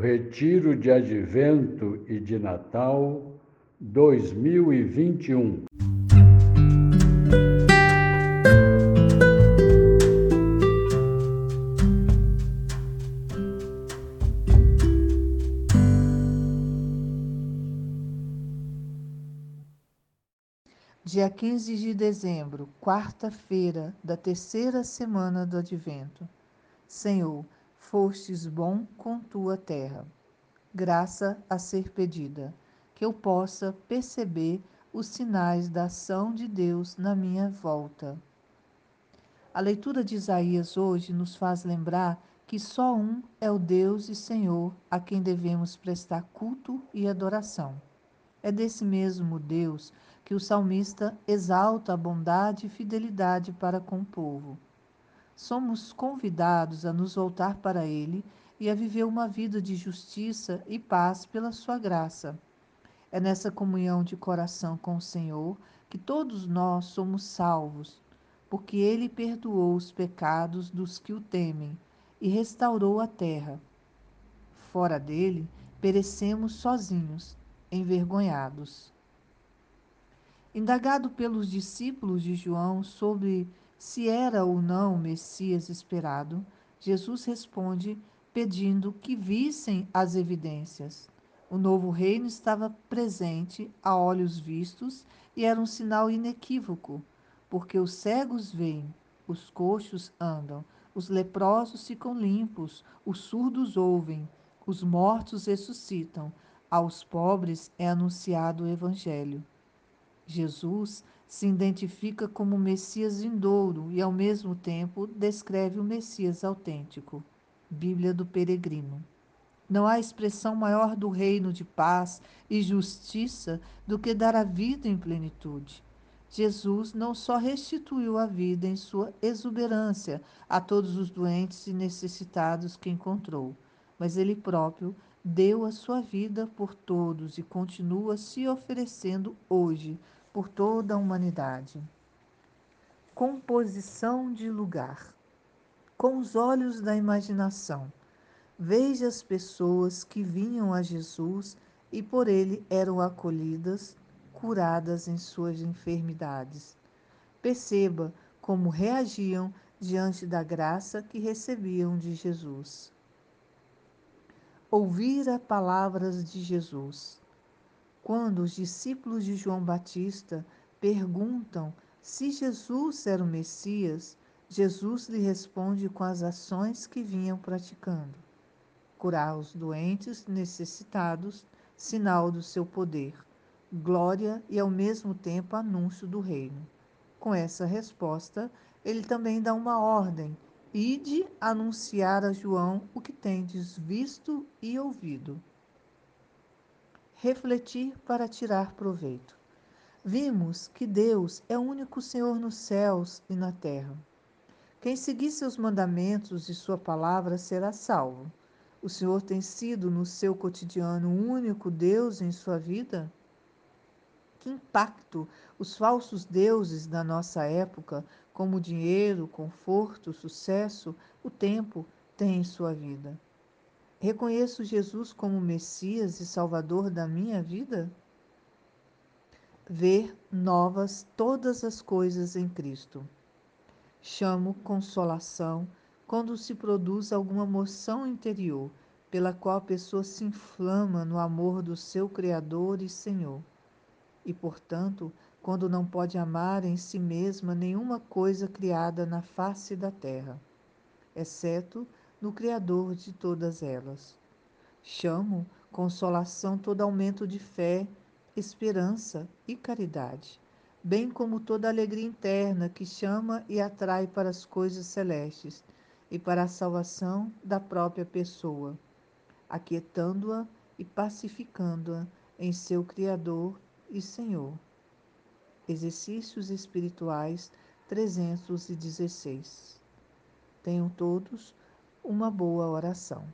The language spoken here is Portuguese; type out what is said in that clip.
Retiro de Advento e de Natal 2021. Dia 15 de dezembro, quarta-feira da terceira semana do Advento. Senhor, fostes bom com tua terra. Graça a ser pedida, que eu possa perceber os sinais da ação de Deus na minha volta. A leitura de Isaías hoje nos faz lembrar que só um é o Deus e Senhor a quem devemos prestar culto e adoração. É desse mesmo Deus que o salmista exalta a bondade e fidelidade para com o povo. Somos convidados a nos voltar para Ele e a viver uma vida de justiça e paz pela Sua graça. É nessa comunhão de coração com o Senhor que todos nós somos salvos, porque Ele perdoou os pecados dos que o temem e restaurou a terra. Fora dele, perecemos sozinhos, envergonhados. Indagado pelos discípulos de João sobre se era ou não o Messias esperado, Jesus responde pedindo que vissem as evidências. O novo reino estava presente a olhos vistos e era um sinal inequívoco, porque os cegos veem, os coxos andam, os leprosos ficam limpos, os surdos ouvem, os mortos ressuscitam, aos pobres é anunciado o Evangelho. Jesus se identifica como Messias vindouro e, ao mesmo tempo, descreve o Messias autêntico. Bíblia do Peregrino. Não há expressão maior do reino de paz e justiça do que dar a vida em plenitude. Jesus não só restituiu a vida em sua exuberância a todos os doentes e necessitados que encontrou, mas ele próprio deu a sua vida por todos e continua se oferecendo hoje por toda a humanidade. Composição de lugar. Com os olhos da imaginação, veja as pessoas que vinham a Jesus e por ele eram acolhidas, curadas em suas enfermidades. Perceba como reagiam diante da graça que recebiam de Jesus. Ouvir as palavras de Jesus. Quando os discípulos de João Batista perguntam se Jesus era o Messias, Jesus lhe responde com as ações que vinham praticando: curar os doentes necessitados, sinal do seu poder, glória e ao mesmo tempo anúncio do reino. Com essa resposta, ele também dá uma ordem: ide anunciar a João o que tendes visto e ouvido refletir para tirar proveito. Vimos que Deus é o único Senhor nos céus e na terra. Quem seguir seus mandamentos e sua palavra será salvo. O Senhor tem sido no seu cotidiano o único Deus em sua vida? Que impacto os falsos deuses da nossa época, como o dinheiro, conforto, sucesso, o tempo, têm em sua vida? Reconheço Jesus como Messias e Salvador da minha vida? Ver novas todas as coisas em Cristo. Chamo consolação quando se produz alguma moção interior pela qual a pessoa se inflama no amor do seu Criador e Senhor. E, portanto, quando não pode amar em si mesma nenhuma coisa criada na face da terra, exceto no Criador de todas elas. Chamo consolação todo aumento de fé, esperança e caridade, bem como toda alegria interna que chama e atrai para as coisas celestes e para a salvação da própria pessoa, aquietando-a e pacificando-a em seu Criador e Senhor. Exercícios Espirituais 316. Tenham todos uma boa oração.